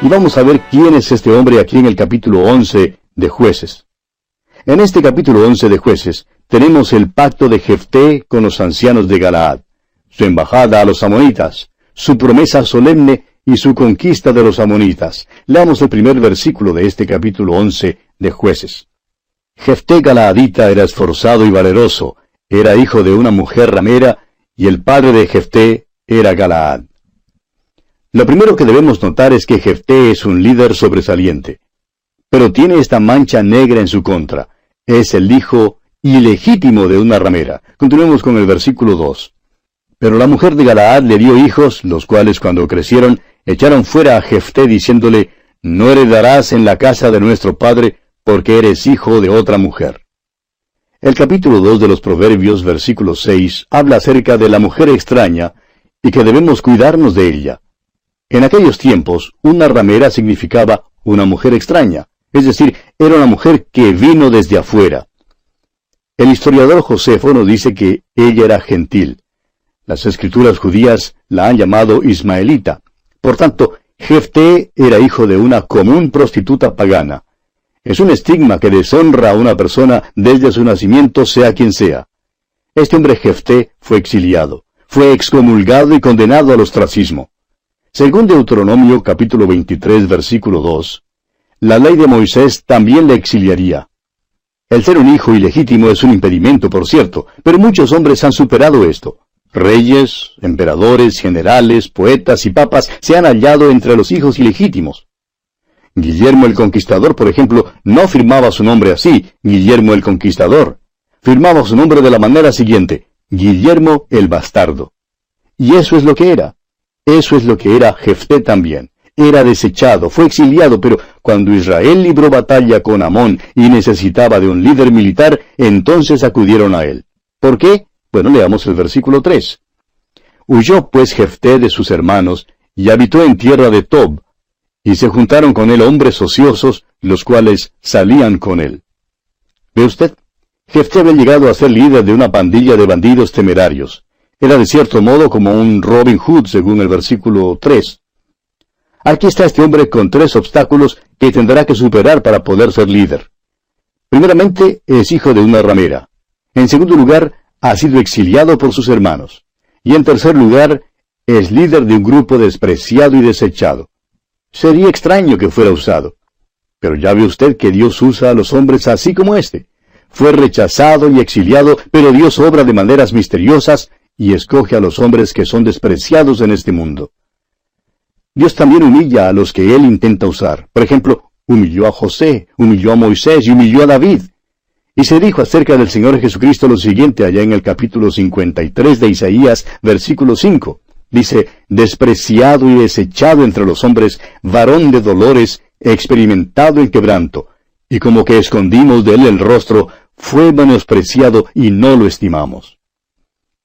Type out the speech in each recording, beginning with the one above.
Y vamos a ver quién es este hombre aquí en el capítulo 11 de jueces. En este capítulo 11 de jueces tenemos el pacto de Jefté con los ancianos de Galaad, su embajada a los amonitas, su promesa solemne y su conquista de los amonitas. Leamos el primer versículo de este capítulo 11 de jueces. Jefté Galaadita era esforzado y valeroso, era hijo de una mujer ramera, y el padre de Jefté era Galaad. Lo primero que debemos notar es que Jefté es un líder sobresaliente. Pero tiene esta mancha negra en su contra. Es el hijo ilegítimo de una ramera. Continuemos con el versículo 2. Pero la mujer de Galaad le dio hijos, los cuales cuando crecieron echaron fuera a Jefté diciéndole, No heredarás en la casa de nuestro padre, porque eres hijo de otra mujer. El capítulo 2 de los Proverbios, versículo 6, habla acerca de la mujer extraña y que debemos cuidarnos de ella. En aquellos tiempos, una ramera significaba una mujer extraña, es decir, era una mujer que vino desde afuera. El historiador Josefo nos dice que ella era gentil. Las escrituras judías la han llamado ismaelita. Por tanto, Jefté era hijo de una común prostituta pagana. Es un estigma que deshonra a una persona desde su nacimiento, sea quien sea. Este hombre Jefté fue exiliado, fue excomulgado y condenado al ostracismo. Según Deuteronomio capítulo 23 versículo 2, la ley de Moisés también le exiliaría. El ser un hijo ilegítimo es un impedimento, por cierto, pero muchos hombres han superado esto. Reyes, emperadores, generales, poetas y papas se han hallado entre los hijos ilegítimos. Guillermo el Conquistador, por ejemplo, no firmaba su nombre así, Guillermo el Conquistador. Firmaba su nombre de la manera siguiente, Guillermo el Bastardo. Y eso es lo que era. Eso es lo que era Jefté también. Era desechado, fue exiliado, pero cuando Israel libró batalla con Amón y necesitaba de un líder militar, entonces acudieron a él. ¿Por qué? Bueno, leamos el versículo 3. Huyó pues Jefté de sus hermanos, y habitó en tierra de Tob, y se juntaron con él hombres ociosos, los cuales salían con él. ¿Ve usted? Jefté había llegado a ser líder de una pandilla de bandidos temerarios. Era de cierto modo como un Robin Hood, según el versículo 3. Aquí está este hombre con tres obstáculos que tendrá que superar para poder ser líder. Primeramente, es hijo de una ramera. En segundo lugar, ha sido exiliado por sus hermanos. Y en tercer lugar, es líder de un grupo despreciado y desechado. Sería extraño que fuera usado. Pero ya ve usted que Dios usa a los hombres así como este. Fue rechazado y exiliado, pero Dios obra de maneras misteriosas y escoge a los hombres que son despreciados en este mundo. Dios también humilla a los que Él intenta usar. Por ejemplo, humilló a José, humilló a Moisés y humilló a David. Y se dijo acerca del Señor Jesucristo lo siguiente allá en el capítulo 53 de Isaías, versículo 5. Dice, despreciado y desechado entre los hombres, varón de dolores, experimentado en quebranto, y como que escondimos de él el rostro, fue menospreciado y no lo estimamos.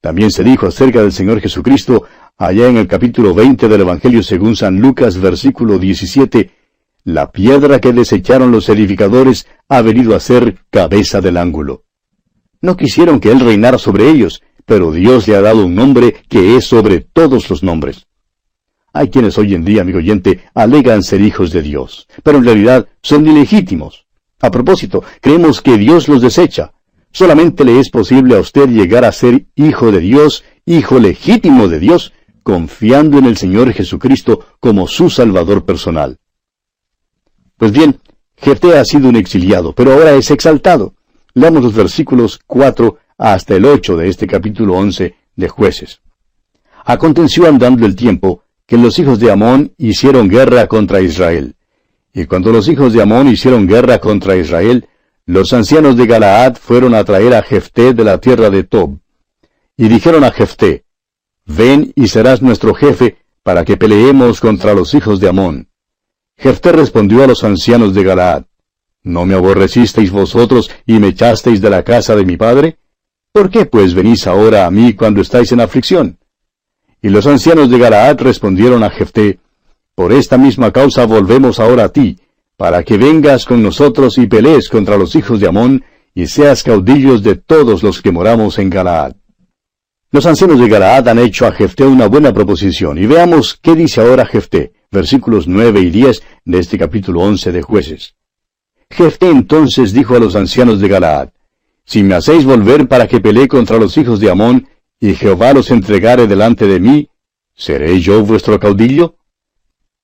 También se dijo acerca del Señor Jesucristo, allá en el capítulo 20 del Evangelio según San Lucas, versículo 17, la piedra que desecharon los edificadores ha venido a ser cabeza del ángulo. No quisieron que él reinara sobre ellos, pero Dios le ha dado un nombre que es sobre todos los nombres. Hay quienes hoy en día, amigo oyente, alegan ser hijos de Dios, pero en realidad son ilegítimos. A propósito, creemos que Dios los desecha. Solamente le es posible a usted llegar a ser hijo de Dios, hijo legítimo de Dios, confiando en el Señor Jesucristo como su Salvador personal. Pues bien, Jefté ha sido un exiliado, pero ahora es exaltado. Leamos los versículos 4 hasta el 8 de este capítulo 11 de jueces. Aconteció andando el tiempo que los hijos de Amón hicieron guerra contra Israel. Y cuando los hijos de Amón hicieron guerra contra Israel, los ancianos de Galaad fueron a traer a Jefté de la tierra de Tob. Y dijeron a Jefté, Ven y serás nuestro jefe para que peleemos contra los hijos de Amón. Jefté respondió a los ancianos de Galaad, ¿No me aborrecisteis vosotros y me echasteis de la casa de mi padre? ¿Por qué pues venís ahora a mí cuando estáis en aflicción? Y los ancianos de Galaad respondieron a Jefté, Por esta misma causa volvemos ahora a ti, para que vengas con nosotros y pelees contra los hijos de Amón, y seas caudillos de todos los que moramos en Galaad. Los ancianos de Galaad han hecho a Jefté una buena proposición, y veamos qué dice ahora Jefté. versículos 9 y 10 de este capítulo 11 de jueces. Jefté entonces dijo a los ancianos de Galaad, Si me hacéis volver para que pelee contra los hijos de Amón, y Jehová los entregare delante de mí, ¿seré yo vuestro caudillo?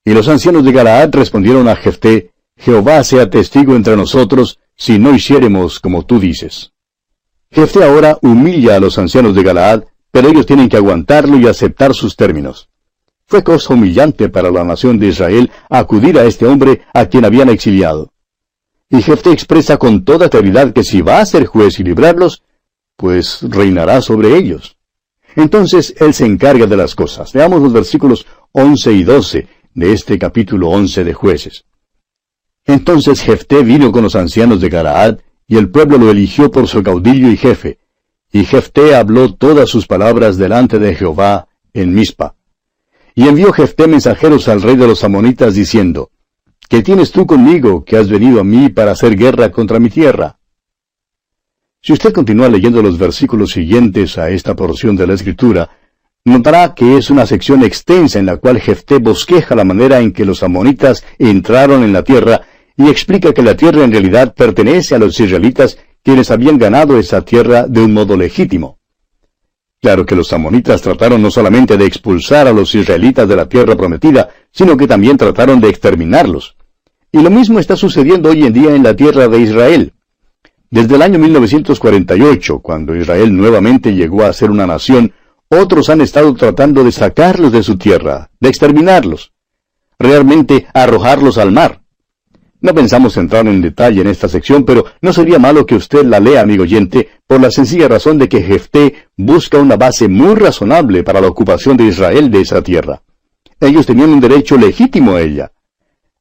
Y los ancianos de Galaad respondieron a Jefté, Jehová sea testigo entre nosotros, si no hiciéremos como tú dices. Jefté ahora humilla a los ancianos de Galaad, pero ellos tienen que aguantarlo y aceptar sus términos. Fue cosa humillante para la nación de Israel acudir a este hombre a quien habían exiliado. Y Jefté expresa con toda claridad que si va a ser juez y librarlos, pues reinará sobre ellos. Entonces él se encarga de las cosas. Veamos los versículos 11 y 12 de este capítulo 11 de jueces. Entonces Jefté vino con los ancianos de Galaad, y el pueblo lo eligió por su caudillo y jefe. Y Jefté habló todas sus palabras delante de Jehová en Mizpa. Y envió Jefté mensajeros al rey de los amonitas diciendo, ¿Qué tienes tú conmigo que has venido a mí para hacer guerra contra mi tierra? Si usted continúa leyendo los versículos siguientes a esta porción de la Escritura, notará que es una sección extensa en la cual Jefté bosqueja la manera en que los amonitas entraron en la tierra y explica que la tierra en realidad pertenece a los israelitas quienes habían ganado esa tierra de un modo legítimo. Claro que los amonitas trataron no solamente de expulsar a los israelitas de la tierra prometida, sino que también trataron de exterminarlos. Y lo mismo está sucediendo hoy en día en la tierra de Israel. Desde el año 1948, cuando Israel nuevamente llegó a ser una nación, otros han estado tratando de sacarlos de su tierra, de exterminarlos, realmente arrojarlos al mar. No pensamos entrar en detalle en esta sección, pero no sería malo que usted la lea, amigo oyente, por la sencilla razón de que Jefté busca una base muy razonable para la ocupación de Israel de esa tierra. Ellos tenían un derecho legítimo a ella.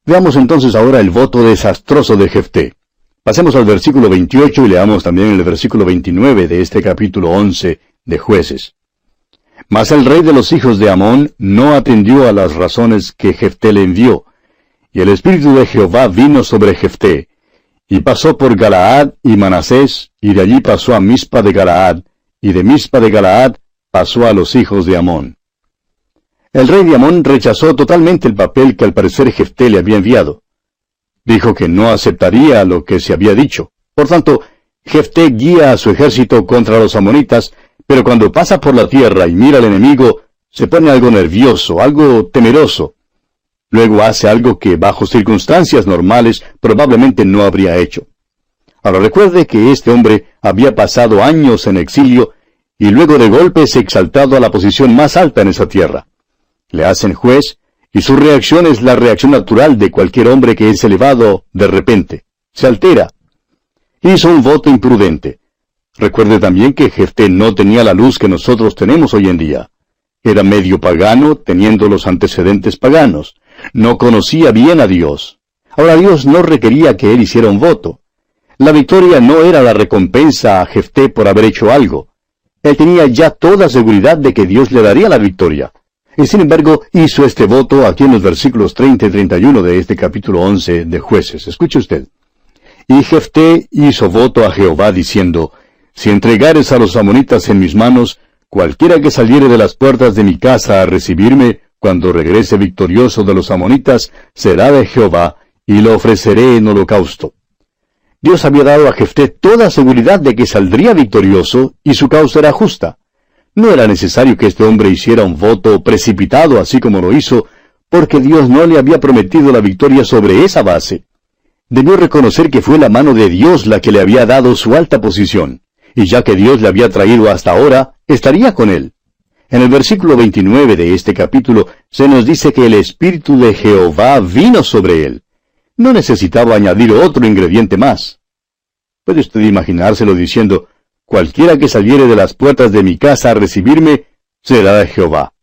Veamos entonces ahora el voto desastroso de Jefté. Pasemos al versículo 28 y leamos también el versículo 29 de este capítulo 11 de jueces. Mas el rey de los hijos de Amón no atendió a las razones que Jefté le envió, y el espíritu de Jehová vino sobre Jefté, y pasó por Galaad y Manasés, y de allí pasó a Mispa de Galaad, y de Mispa de Galaad pasó a los hijos de Amón. El rey de Amón rechazó totalmente el papel que al parecer Jefté le había enviado. Dijo que no aceptaría lo que se había dicho. Por tanto, Jefté guía a su ejército contra los amonitas, pero cuando pasa por la tierra y mira al enemigo, se pone algo nervioso, algo temeroso. Luego hace algo que bajo circunstancias normales probablemente no habría hecho. Ahora recuerde que este hombre había pasado años en exilio y luego de golpe es exaltado a la posición más alta en esa tierra le hacen juez, y su reacción es la reacción natural de cualquier hombre que es elevado de repente. Se altera. Hizo un voto imprudente. Recuerde también que Jefté no tenía la luz que nosotros tenemos hoy en día. Era medio pagano, teniendo los antecedentes paganos. No conocía bien a Dios. Ahora Dios no requería que él hiciera un voto. La victoria no era la recompensa a Jefté por haber hecho algo. Él tenía ya toda seguridad de que Dios le daría la victoria. Y sin embargo, hizo este voto aquí en los versículos 30 y 31 de este capítulo 11 de jueces. Escuche usted. Y Jefté hizo voto a Jehová diciendo, Si entregares a los amonitas en mis manos, cualquiera que saliere de las puertas de mi casa a recibirme, cuando regrese victorioso de los amonitas, será de Jehová, y lo ofreceré en holocausto. Dios había dado a Jefté toda seguridad de que saldría victorioso y su causa era justa. No era necesario que este hombre hiciera un voto precipitado así como lo hizo, porque Dios no le había prometido la victoria sobre esa base. Debió reconocer que fue la mano de Dios la que le había dado su alta posición, y ya que Dios le había traído hasta ahora, estaría con él. En el versículo 29 de este capítulo se nos dice que el Espíritu de Jehová vino sobre él. No necesitaba añadir otro ingrediente más. ¿Puede usted imaginárselo diciendo, Cualquiera que saliere de las puertas de mi casa a recibirme, será de Jehová.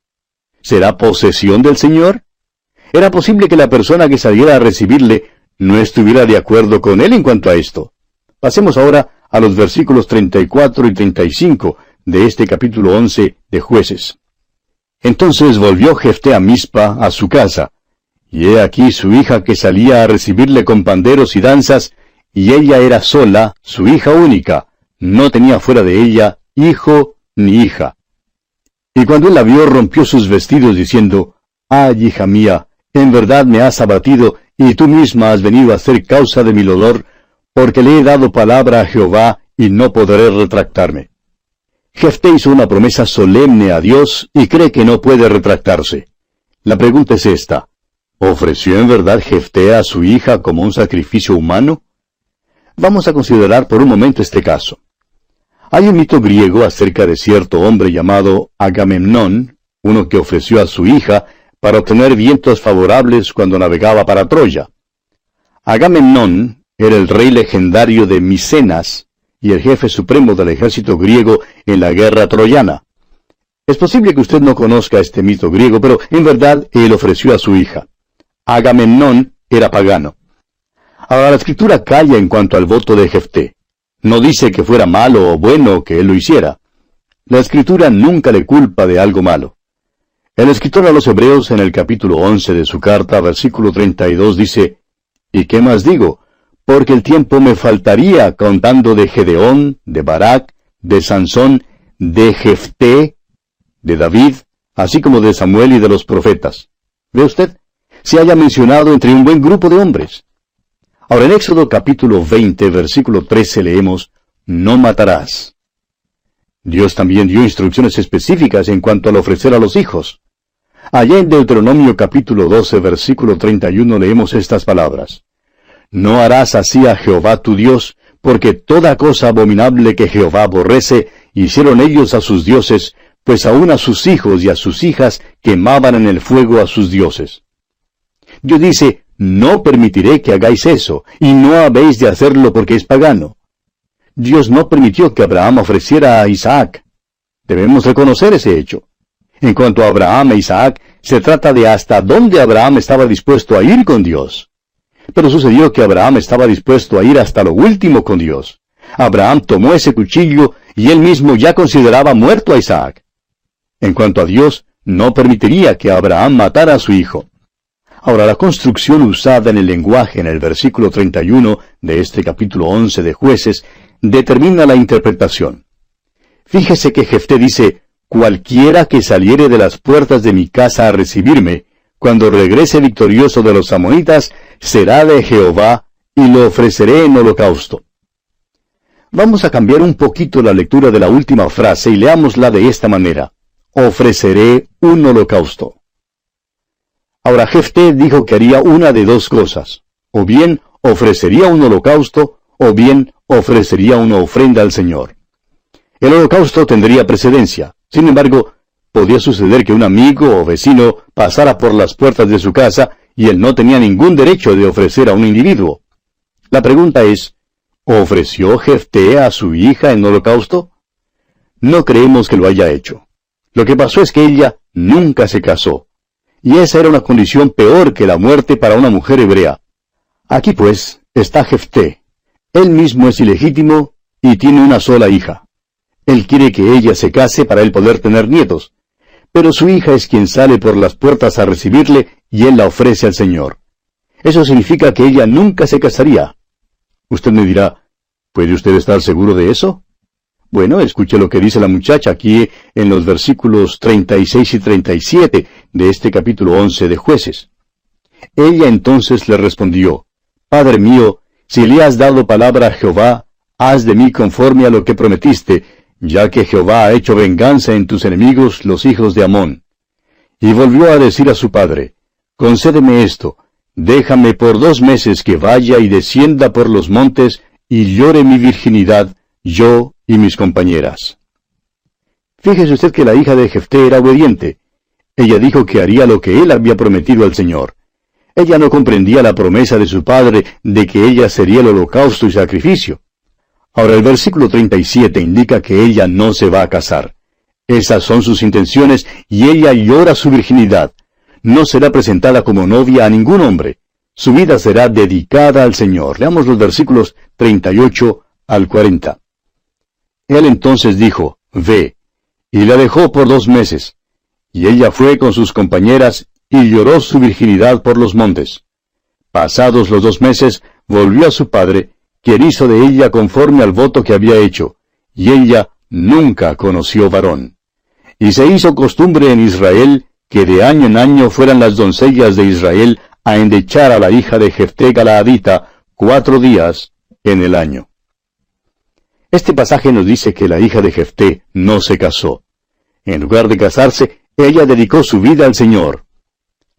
¿Será posesión del Señor? Era posible que la persona que saliera a recibirle no estuviera de acuerdo con él en cuanto a esto. Pasemos ahora a los versículos 34 y 35 de este capítulo 11 de jueces. Entonces volvió Jefté a Mispa, a su casa, y he aquí su hija que salía a recibirle con panderos y danzas, y ella era sola, su hija única, no tenía fuera de ella hijo ni hija. Y cuando él la vio, rompió sus vestidos, diciendo, Ay, hija mía, en verdad me has abatido, y tú misma has venido a ser causa de mi dolor, porque le he dado palabra a Jehová, y no podré retractarme. Jefté hizo una promesa solemne a Dios y cree que no puede retractarse. La pregunta es esta. ¿Ofreció en verdad Jefté a su hija como un sacrificio humano? Vamos a considerar por un momento este caso. Hay un mito griego acerca de cierto hombre llamado Agamemnón, uno que ofreció a su hija para obtener vientos favorables cuando navegaba para Troya. Agamemnón era el rey legendario de Micenas y el jefe supremo del ejército griego en la guerra troyana. Es posible que usted no conozca este mito griego, pero en verdad él ofreció a su hija. Agamemnón era pagano. Ahora la escritura calla en cuanto al voto de Jefté. No dice que fuera malo o bueno que él lo hiciera. La escritura nunca le culpa de algo malo. El escritor a los Hebreos en el capítulo 11 de su carta, versículo 32, dice, ¿Y qué más digo? Porque el tiempo me faltaría contando de Gedeón, de Barak, de Sansón, de Jefté, de David, así como de Samuel y de los profetas. ¿Ve usted? Se haya mencionado entre un buen grupo de hombres. Ahora en Éxodo capítulo 20, versículo 13 leemos, No matarás. Dios también dio instrucciones específicas en cuanto al ofrecer a los hijos. Allá en Deuteronomio capítulo 12, versículo 31 leemos estas palabras. No harás así a Jehová tu Dios, porque toda cosa abominable que Jehová aborrece, hicieron ellos a sus dioses, pues aun a sus hijos y a sus hijas quemaban en el fuego a sus dioses. Dios dice, no permitiré que hagáis eso, y no habéis de hacerlo porque es pagano. Dios no permitió que Abraham ofreciera a Isaac. Debemos reconocer ese hecho. En cuanto a Abraham e Isaac, se trata de hasta dónde Abraham estaba dispuesto a ir con Dios. Pero sucedió que Abraham estaba dispuesto a ir hasta lo último con Dios. Abraham tomó ese cuchillo y él mismo ya consideraba muerto a Isaac. En cuanto a Dios, no permitiría que Abraham matara a su hijo. Ahora, la construcción usada en el lenguaje en el versículo 31 de este capítulo 11 de jueces determina la interpretación. Fíjese que Jefté dice, cualquiera que saliere de las puertas de mi casa a recibirme, cuando regrese victorioso de los amonitas, será de Jehová, y lo ofreceré en holocausto. Vamos a cambiar un poquito la lectura de la última frase y leámosla de esta manera. Ofreceré un holocausto. Ahora Jefté dijo que haría una de dos cosas. O bien ofrecería un holocausto, o bien ofrecería una ofrenda al Señor. El holocausto tendría precedencia. Sin embargo, podía suceder que un amigo o vecino pasara por las puertas de su casa y él no tenía ningún derecho de ofrecer a un individuo. La pregunta es, ¿ofreció Jefté a su hija en holocausto? No creemos que lo haya hecho. Lo que pasó es que ella nunca se casó y esa era una condición peor que la muerte para una mujer hebrea. Aquí pues está Jefté. Él mismo es ilegítimo y tiene una sola hija. Él quiere que ella se case para él poder tener nietos. Pero su hija es quien sale por las puertas a recibirle y él la ofrece al Señor. Eso significa que ella nunca se casaría. Usted me dirá, ¿puede usted estar seguro de eso? Bueno, escuche lo que dice la muchacha aquí en los versículos 36 y 37 de este capítulo 11 de jueces. Ella entonces le respondió, Padre mío, si le has dado palabra a Jehová, haz de mí conforme a lo que prometiste, ya que Jehová ha hecho venganza en tus enemigos, los hijos de Amón. Y volvió a decir a su padre, Concédeme esto, déjame por dos meses que vaya y descienda por los montes y llore mi virginidad, yo y mis compañeras. Fíjese usted que la hija de Jefté era obediente. Ella dijo que haría lo que él había prometido al Señor. Ella no comprendía la promesa de su padre de que ella sería el holocausto y sacrificio. Ahora el versículo 37 indica que ella no se va a casar. Esas son sus intenciones y ella llora su virginidad. No será presentada como novia a ningún hombre. Su vida será dedicada al Señor. Leamos los versículos 38 al 40. Él entonces dijo, Ve, y la dejó por dos meses. Y ella fue con sus compañeras y lloró su virginidad por los montes. Pasados los dos meses, volvió a su padre, quien hizo de ella conforme al voto que había hecho, y ella nunca conoció varón. Y se hizo costumbre en Israel que de año en año fueran las doncellas de Israel a endechar a la hija de Jefté Galaadita cuatro días en el año. Este pasaje nos dice que la hija de Jefté no se casó. En lugar de casarse, ella dedicó su vida al Señor.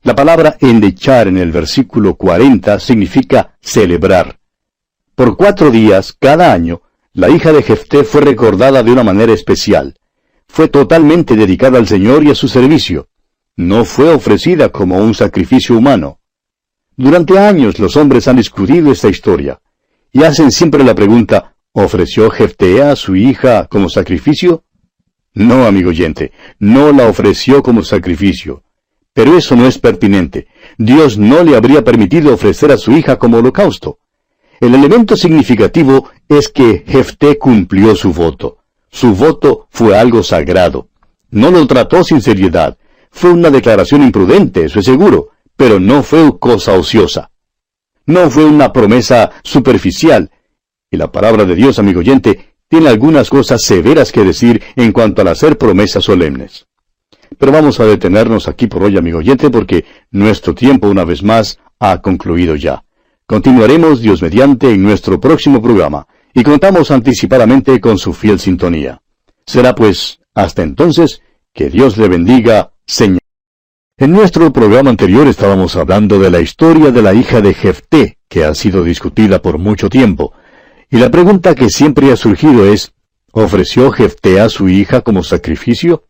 La palabra endechar en el versículo 40 significa celebrar. Por cuatro días, cada año, la hija de Jefté fue recordada de una manera especial. Fue totalmente dedicada al Señor y a su servicio. No fue ofrecida como un sacrificio humano. Durante años los hombres han discutido esta historia y hacen siempre la pregunta, ¿ofreció Jefté a su hija como sacrificio? No, amigo oyente, no la ofreció como sacrificio. Pero eso no es pertinente. Dios no le habría permitido ofrecer a su hija como holocausto. El elemento significativo es que Jefté cumplió su voto. Su voto fue algo sagrado. No lo trató sin seriedad. Fue una declaración imprudente, eso es seguro, pero no fue cosa ociosa. No fue una promesa superficial. Y la palabra de Dios, amigo oyente, tiene algunas cosas severas que decir en cuanto al hacer promesas solemnes. Pero vamos a detenernos aquí por hoy, amigo oyente, porque nuestro tiempo una vez más ha concluido ya. Continuaremos Dios mediante en nuestro próximo programa y contamos anticipadamente con su fiel sintonía. Será pues, hasta entonces, que Dios le bendiga, Señor. En nuestro programa anterior estábamos hablando de la historia de la hija de Jefté, que ha sido discutida por mucho tiempo. Y la pregunta que siempre ha surgido es, ¿ofreció Jefté a su hija como sacrificio?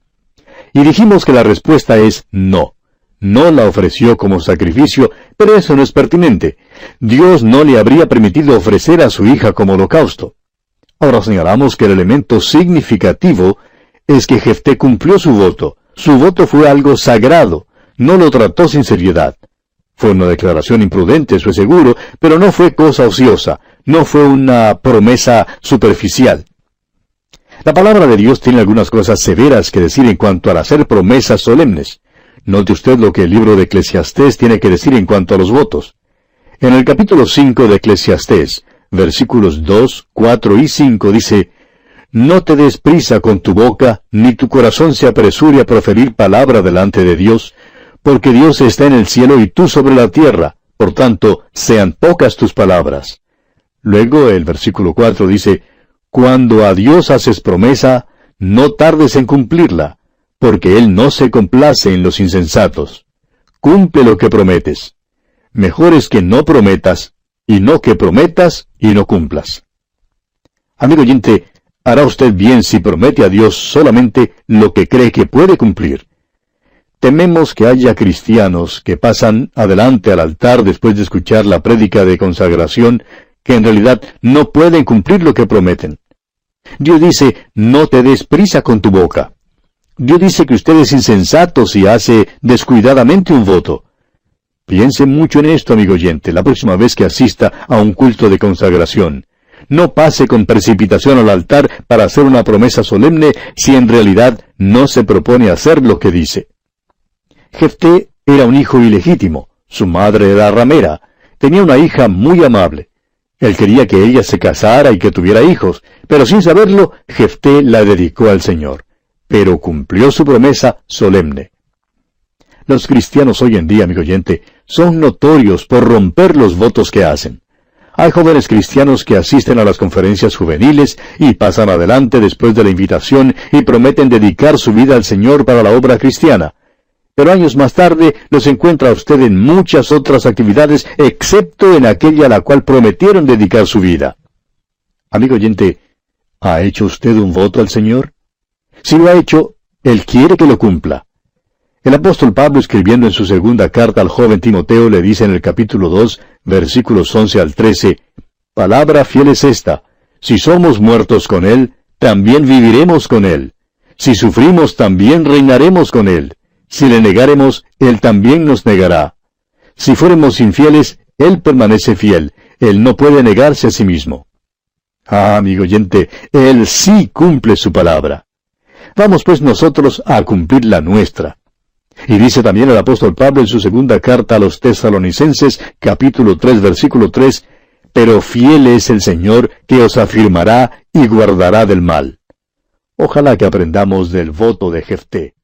Y dijimos que la respuesta es no no la ofreció como sacrificio, pero eso no es pertinente. Dios no le habría permitido ofrecer a su hija como holocausto. Ahora señalamos que el elemento significativo es que Jefté cumplió su voto. Su voto fue algo sagrado. No lo trató sin seriedad. Fue una declaración imprudente, eso es seguro, pero no fue cosa ociosa. No fue una promesa superficial. La palabra de Dios tiene algunas cosas severas que decir en cuanto al hacer promesas solemnes. Note usted lo que el libro de Eclesiastés tiene que decir en cuanto a los votos. En el capítulo 5 de Eclesiastés, versículos 2, 4 y 5 dice, No te des prisa con tu boca, ni tu corazón se apresure a proferir palabra delante de Dios, porque Dios está en el cielo y tú sobre la tierra, por tanto, sean pocas tus palabras. Luego el versículo 4 dice, Cuando a Dios haces promesa, no tardes en cumplirla, porque Él no se complace en los insensatos. Cumple lo que prometes. Mejor es que no prometas, y no que prometas y no cumplas. Amigo oyente, hará usted bien si promete a Dios solamente lo que cree que puede cumplir. Tememos que haya cristianos que pasan adelante al altar después de escuchar la prédica de consagración, que en realidad no pueden cumplir lo que prometen. Dios dice, no te des prisa con tu boca. Dios dice que usted es insensato si hace descuidadamente un voto. Piense mucho en esto, amigo oyente, la próxima vez que asista a un culto de consagración. No pase con precipitación al altar para hacer una promesa solemne si en realidad no se propone hacer lo que dice. Jefté era un hijo ilegítimo. Su madre era ramera. Tenía una hija muy amable. Él quería que ella se casara y que tuviera hijos, pero sin saberlo, Jefté la dedicó al Señor pero cumplió su promesa solemne. Los cristianos hoy en día, amigo oyente, son notorios por romper los votos que hacen. Hay jóvenes cristianos que asisten a las conferencias juveniles y pasan adelante después de la invitación y prometen dedicar su vida al Señor para la obra cristiana. Pero años más tarde los encuentra usted en muchas otras actividades excepto en aquella a la cual prometieron dedicar su vida. Amigo oyente, ¿ha hecho usted un voto al Señor? Si lo ha hecho, Él quiere que lo cumpla. El apóstol Pablo escribiendo en su segunda carta al joven Timoteo le dice en el capítulo 2, versículos 11 al 13, Palabra fiel es esta, si somos muertos con Él, también viviremos con Él. Si sufrimos, también reinaremos con Él. Si le negaremos, Él también nos negará. Si fuéramos infieles, Él permanece fiel. Él no puede negarse a sí mismo. Ah, amigo oyente, Él sí cumple su palabra. Vamos pues nosotros a cumplir la nuestra. Y dice también el apóstol Pablo en su segunda carta a los tesalonicenses, capítulo 3, versículo 3, Pero fiel es el Señor que os afirmará y guardará del mal. Ojalá que aprendamos del voto de Jefté.